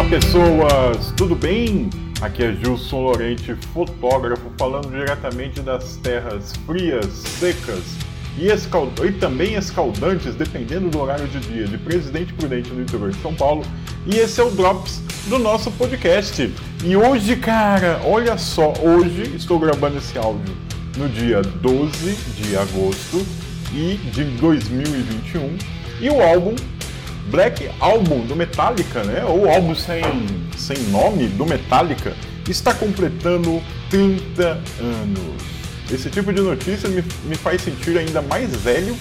Olá pessoas, tudo bem? Aqui é Gilson Lorente, fotógrafo, falando diretamente das terras frias, secas e, escald... e também escaldantes, dependendo do horário de dia, de Presidente Prudente no interior de São Paulo. E esse é o Drops do nosso podcast. E hoje, cara, olha só, hoje estou gravando esse áudio no dia 12 de agosto e de 2021 e o álbum Black Album do Metallica, né? Ou álbum sem, sem nome do Metallica, está completando 30 anos. Esse tipo de notícia me, me faz sentir ainda mais velho,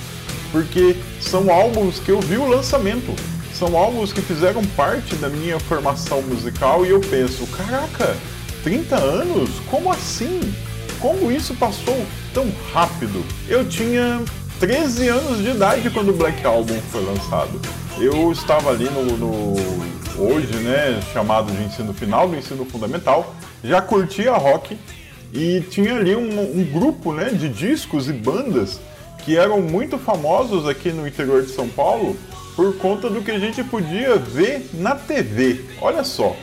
porque são álbuns que eu vi o lançamento. São álbuns que fizeram parte da minha formação musical e eu penso, caraca, 30 anos? Como assim? Como isso passou tão rápido? Eu tinha 13 anos de idade quando o Black Album foi lançado. Eu estava ali no, no hoje, né, chamado de ensino final do ensino fundamental, já curtia rock e tinha ali um, um grupo, né, de discos e bandas que eram muito famosos aqui no interior de São Paulo por conta do que a gente podia ver na TV. Olha só,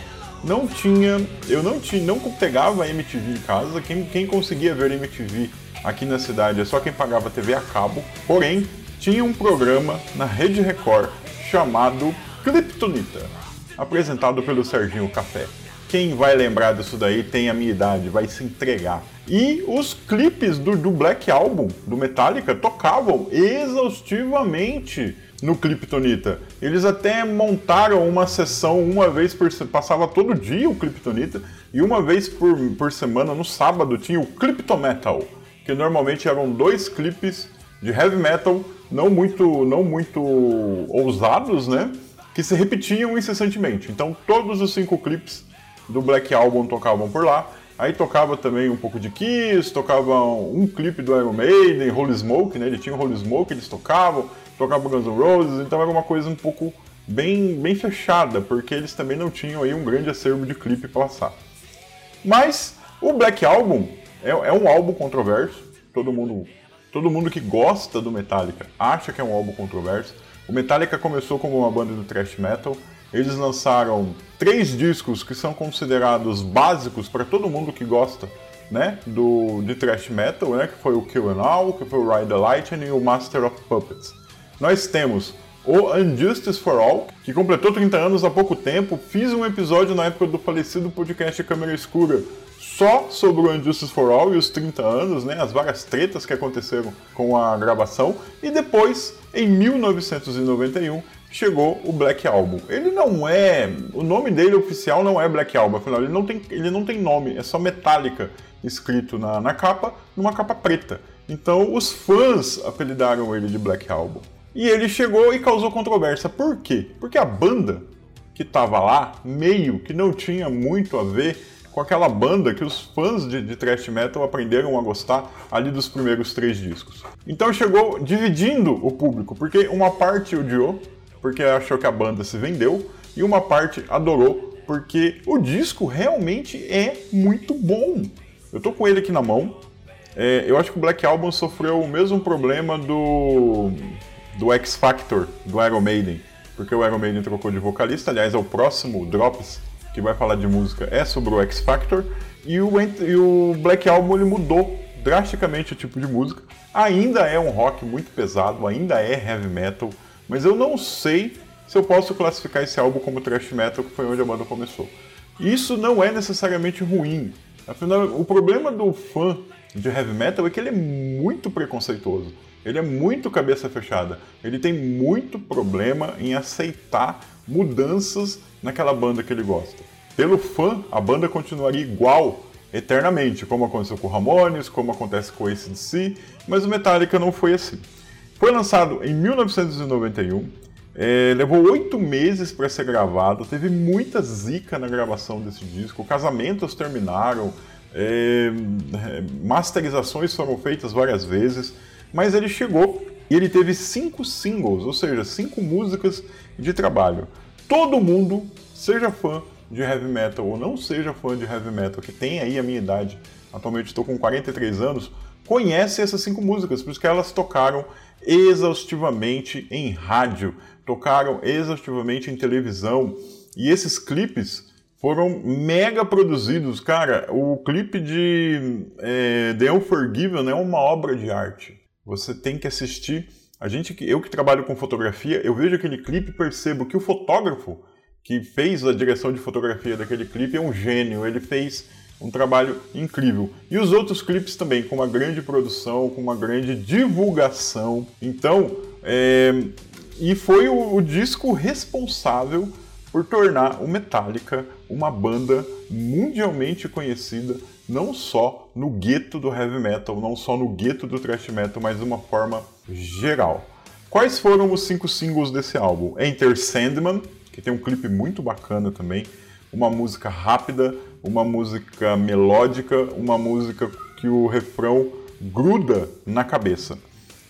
não tinha, eu não tinha, não pegava MTV em casa. Quem, quem conseguia ver MTV aqui na cidade é só quem pagava TV a cabo. Porém, tinha um programa na Rede Record chamado Kryptonita, apresentado pelo Serginho Café. Quem vai lembrar disso daí tem a minha idade, vai se entregar. E os clipes do, do Black Album, do Metallica, tocavam exaustivamente no Kryptonita. Eles até montaram uma sessão uma vez por passava todo dia o Kryptonita e uma vez por, por semana no sábado tinha o Kryptometal, que normalmente eram dois clipes de heavy metal não muito não muito ousados, né? Que se repetiam incessantemente. Então todos os cinco clipes do Black Album tocavam por lá. Aí tocava também um pouco de Kiss, tocava um clipe do Iron Maiden, Holy Smoke, né? Ele tinha Holy Smoke, eles tocavam, tocava Guns N' Roses, então era uma coisa um pouco bem, bem fechada, porque eles também não tinham aí um grande acervo de clipe para lançar. Mas o Black Album é, é um álbum controverso, todo mundo Todo mundo que gosta do Metallica acha que é um álbum controverso. O Metallica começou como uma banda do thrash metal. Eles lançaram três discos que são considerados básicos para todo mundo que gosta né, do, de thrash metal, né, que foi o Kill and All, que foi o Ride the Lightning e o Master of Puppets. Nós temos o Unjustice for All, que completou 30 anos há pouco tempo. Fiz um episódio na época do falecido podcast Câmera Escura só sobre o Injustice for All e os 30 anos, né, as várias tretas que aconteceram com a gravação, e depois, em 1991, chegou o Black Album. Ele não é. O nome dele oficial não é Black Album, afinal, ele não tem, ele não tem nome, é só Metallica escrito na, na capa, numa capa preta. Então, os fãs apelidaram ele de Black Album. E ele chegou e causou controvérsia. Por quê? Porque a banda que estava lá, meio que não tinha muito a ver com aquela banda que os fãs de, de thrash metal aprenderam a gostar ali dos primeiros três discos. Então chegou dividindo o público, porque uma parte odiou, porque achou que a banda se vendeu, e uma parte adorou, porque o disco realmente é muito bom. Eu tô com ele aqui na mão. É, eu acho que o Black Album sofreu o mesmo problema do, do X Factor, do Iron Maiden, porque o Iron Maiden trocou de vocalista. Aliás, é o próximo Drops que vai falar de música é sobre o X Factor e o, e o Black Album ele mudou drasticamente o tipo de música. Ainda é um rock muito pesado, ainda é heavy metal, mas eu não sei se eu posso classificar esse álbum como thrash metal, que foi onde a banda começou. Isso não é necessariamente ruim. Afinal, o problema do fã de heavy metal é que ele é muito preconceituoso. Ele é muito cabeça fechada. Ele tem muito problema em aceitar mudanças naquela banda que ele gosta. Pelo fã, a banda continuaria igual eternamente, como aconteceu com o Ramones, como acontece com o ACDC, mas o Metallica não foi assim. Foi lançado em 1991, é, levou oito meses para ser gravado, teve muita zica na gravação desse disco, casamentos terminaram, é, masterizações foram feitas várias vezes, mas ele chegou e ele teve cinco singles, ou seja, cinco músicas de trabalho. Todo mundo, seja fã de heavy metal ou não seja fã de heavy metal, que tem aí a minha idade, atualmente estou com 43 anos, conhece essas cinco músicas, por isso que elas tocaram exaustivamente em rádio. tocaram exaustivamente em televisão. E esses clipes foram mega produzidos. Cara, o clipe de é, The Unforgiven é uma obra de arte. Você tem que assistir. A gente, eu que trabalho com fotografia, eu vejo aquele clipe e percebo que o fotógrafo que fez a direção de fotografia daquele clipe é um gênio. Ele fez um trabalho incrível. E os outros clipes também, com uma grande produção, com uma grande divulgação. Então, é... e foi o, o disco responsável por tornar o Metallica uma banda mundialmente conhecida, não só no gueto do heavy metal, não só no gueto do thrash metal, mas de uma forma geral. Quais foram os cinco singles desse álbum? Enter Sandman, que tem um clipe muito bacana também, uma música rápida, uma música melódica, uma música que o refrão gruda na cabeça.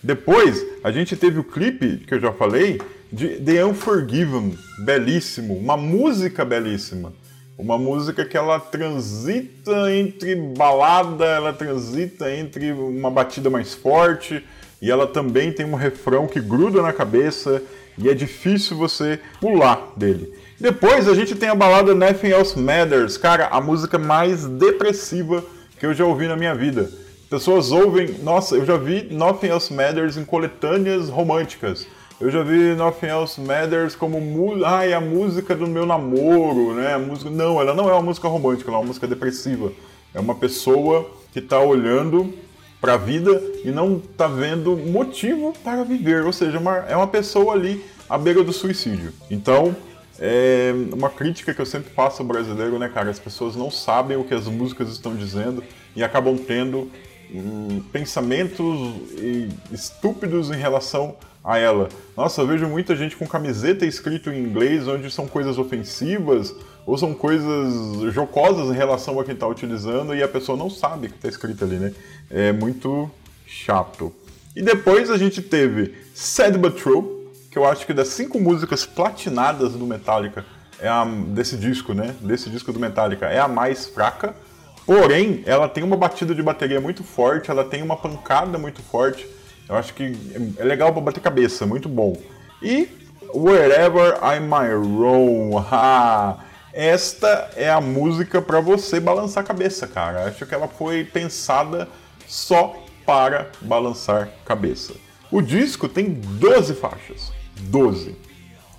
Depois, a gente teve o clipe que eu já falei de The Unforgiven, belíssimo, uma música belíssima. Uma música que ela transita entre balada, ela transita entre uma batida mais forte e ela também tem um refrão que gruda na cabeça e é difícil você pular dele. Depois a gente tem a balada Nothing Else Matters, cara, a música mais depressiva que eu já ouvi na minha vida. Pessoas ouvem, nossa, eu já vi Nothing Else Matters em coletâneas românticas. Eu já vi Nothing Else Matters como é a música do meu namoro, né? A música não, ela não é uma música romântica, ela é uma música depressiva. É uma pessoa que está olhando para a vida e não está vendo motivo para viver, ou seja, uma, é uma pessoa ali à beira do suicídio. Então, é uma crítica que eu sempre faço ao brasileiro, né, cara? As pessoas não sabem o que as músicas estão dizendo e acabam tendo pensamentos estúpidos em relação a ela. Nossa, eu vejo muita gente com camiseta escrito em inglês onde são coisas ofensivas ou são coisas jocosas em relação a quem está utilizando e a pessoa não sabe o que está escrito ali, né? É muito chato. E depois a gente teve Sad But True, que eu acho que das cinco músicas platinadas do Metallica, é a, desse disco, né? Desse disco do Metallica, é a mais fraca. Porém, ela tem uma batida de bateria muito forte, ela tem uma pancada muito forte. Eu acho que é legal para bater cabeça, muito bom. E Wherever I Might Roam, ah, esta é a música para você balançar a cabeça, cara. Acho que ela foi pensada só para balançar cabeça. O disco tem 12 faixas. 12.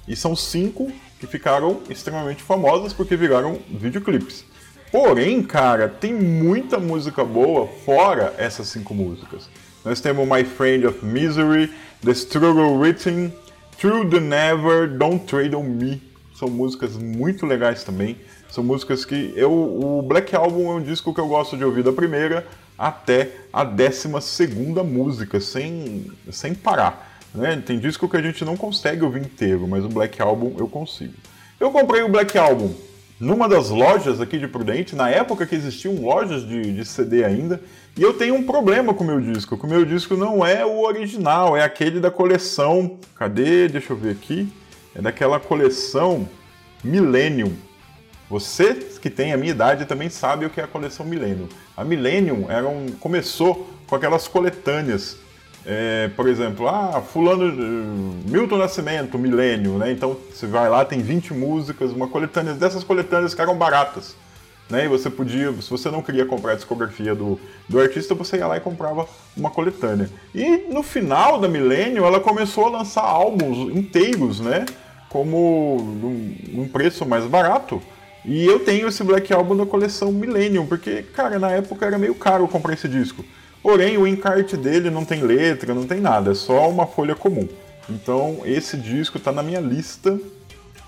E são cinco que ficaram extremamente famosas porque viraram videoclipes. Porém, cara, tem muita música boa fora essas cinco músicas. Nós temos My Friend of Misery, The Struggle Written, Through the Never, Don't Trade on Me. São músicas muito legais também. São músicas que eu. O Black Album é um disco que eu gosto de ouvir da primeira até a décima segunda música, sem, sem parar. Né? Tem disco que a gente não consegue ouvir inteiro, mas o Black Album eu consigo. Eu comprei o Black Album numa das lojas aqui de Prudente, na época que existiam lojas de, de CD ainda, e eu tenho um problema com o meu disco, que o meu disco não é o original, é aquele da coleção. Cadê? Deixa eu ver aqui. É daquela coleção Millennium. Você que tem a minha idade também sabe o que é a coleção Millennium. A Millennium era um, começou com aquelas coletâneas é, por exemplo, ah, fulano, Milton Nascimento, Milênio, né? Então você vai lá, tem 20 músicas, uma coletânea, dessas coletâneas que eram baratas. Né? E você podia, se você não queria comprar a discografia do, do artista, você ia lá e comprava uma coletânea. E no final da Milênio, ela começou a lançar álbuns inteiros, né? Como num, num preço mais barato. E eu tenho esse Black Album da coleção Millennium, porque, cara, na época era meio caro comprar esse disco. Porém, o encarte dele não tem letra, não tem nada, é só uma folha comum. Então, esse disco está na minha lista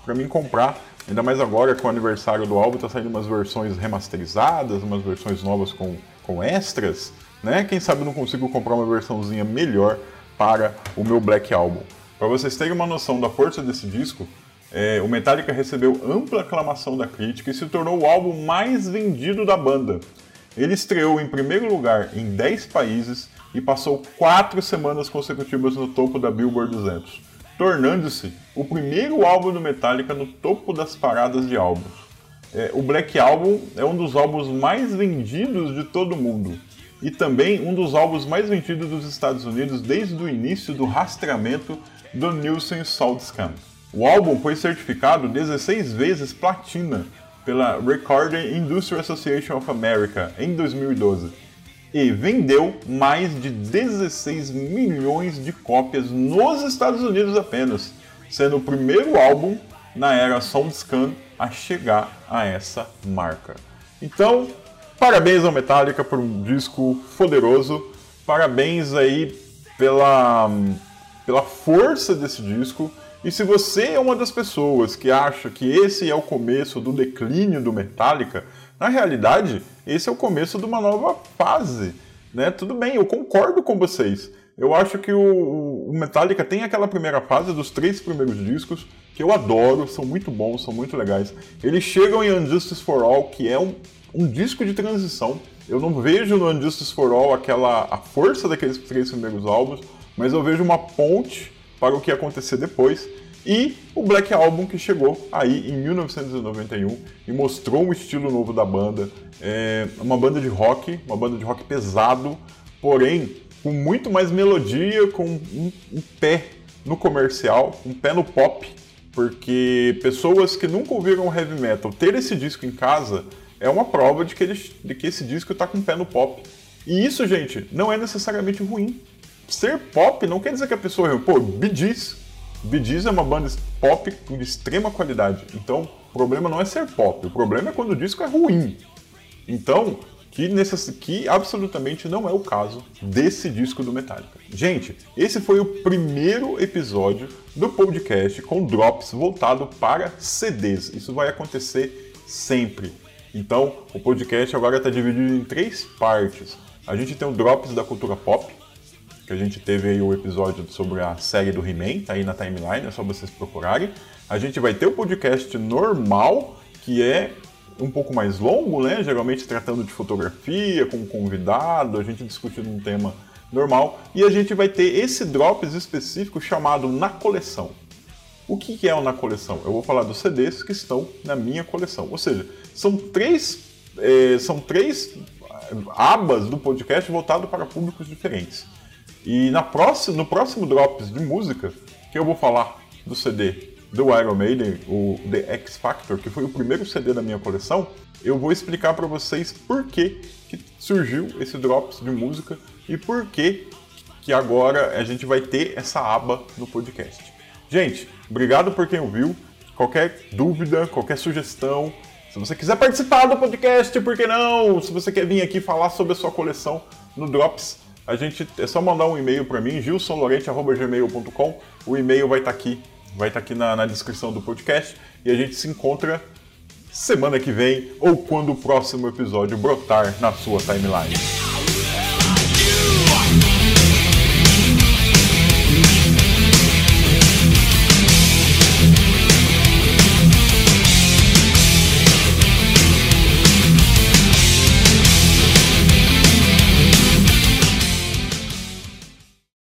para mim comprar. Ainda mais agora com o aniversário do álbum, tá saindo umas versões remasterizadas, umas versões novas com, com extras, né? Quem sabe eu não consigo comprar uma versãozinha melhor para o meu Black Album. Para vocês terem uma noção da força desse disco, é, o Metallica recebeu ampla aclamação da crítica e se tornou o álbum mais vendido da banda. Ele estreou em primeiro lugar em 10 países e passou quatro semanas consecutivas no topo da Billboard 200, tornando-se o primeiro álbum do Metallica no topo das paradas de álbuns. É, o Black Album é um dos álbuns mais vendidos de todo mundo. e também um dos álbuns mais vendidos dos Estados Unidos desde o início do rastreamento do Nielsen SoundScan. O álbum foi certificado 16 vezes platina pela Recording Industry Association of America em 2012 e vendeu mais de 16 milhões de cópias nos Estados Unidos apenas, sendo o primeiro álbum na era SoundScan a chegar a essa marca. Então, parabéns ao Metallica por um disco poderoso, parabéns aí pela, pela força desse disco. E se você é uma das pessoas que acha que esse é o começo do declínio do Metallica, na realidade, esse é o começo de uma nova fase. Né? Tudo bem, eu concordo com vocês. Eu acho que o, o Metallica tem aquela primeira fase dos três primeiros discos, que eu adoro, são muito bons, são muito legais. Eles chegam em Unjustice for All, que é um, um disco de transição. Eu não vejo no Unjustice for All aquela a força daqueles três primeiros álbuns, mas eu vejo uma ponte para o que acontecer depois. E o Black Album que chegou aí em 1991 e mostrou um estilo novo da banda. É uma banda de rock, uma banda de rock pesado, porém com muito mais melodia, com um, um pé no comercial, um pé no pop, porque pessoas que nunca ouviram heavy metal ter esse disco em casa é uma prova de que, ele, de que esse disco está com um pé no pop. E isso, gente, não é necessariamente ruim. Ser pop não quer dizer que a pessoa pô. Bee Gees é uma banda pop de extrema qualidade. Então, o problema não é ser pop, o problema é quando o disco é ruim. Então, que, necess... que absolutamente não é o caso desse disco do Metallica. Gente, esse foi o primeiro episódio do podcast com drops voltado para CDs. Isso vai acontecer sempre. Então, o podcast agora está dividido em três partes. A gente tem o Drops da cultura pop, que a gente teve aí o episódio sobre a série do He-Man, tá aí na timeline, é só vocês procurarem. A gente vai ter o podcast normal, que é um pouco mais longo, né? Geralmente tratando de fotografia, com um convidado, a gente discutindo um tema normal. E a gente vai ter esse Drops específico chamado Na Coleção. O que é o Na Coleção? Eu vou falar dos CDs que estão na minha coleção. Ou seja, são três, é, são três abas do podcast voltado para públicos diferentes. E na próxima, no próximo Drops de música, que eu vou falar do CD do Iron Maiden, o The X Factor, que foi o primeiro CD da minha coleção, eu vou explicar para vocês por que, que surgiu esse Drops de música e por que, que agora a gente vai ter essa aba no podcast. Gente, obrigado por quem ouviu. Qualquer dúvida, qualquer sugestão, se você quiser participar do podcast, por que não? Se você quer vir aqui falar sobre a sua coleção no Drops, a gente é só mandar um e-mail para mim, gilsonlorente@gmail.com. O e-mail vai estar tá aqui vai estar tá aqui na, na descrição do podcast e a gente se encontra semana que vem ou quando o próximo episódio brotar na sua timeline.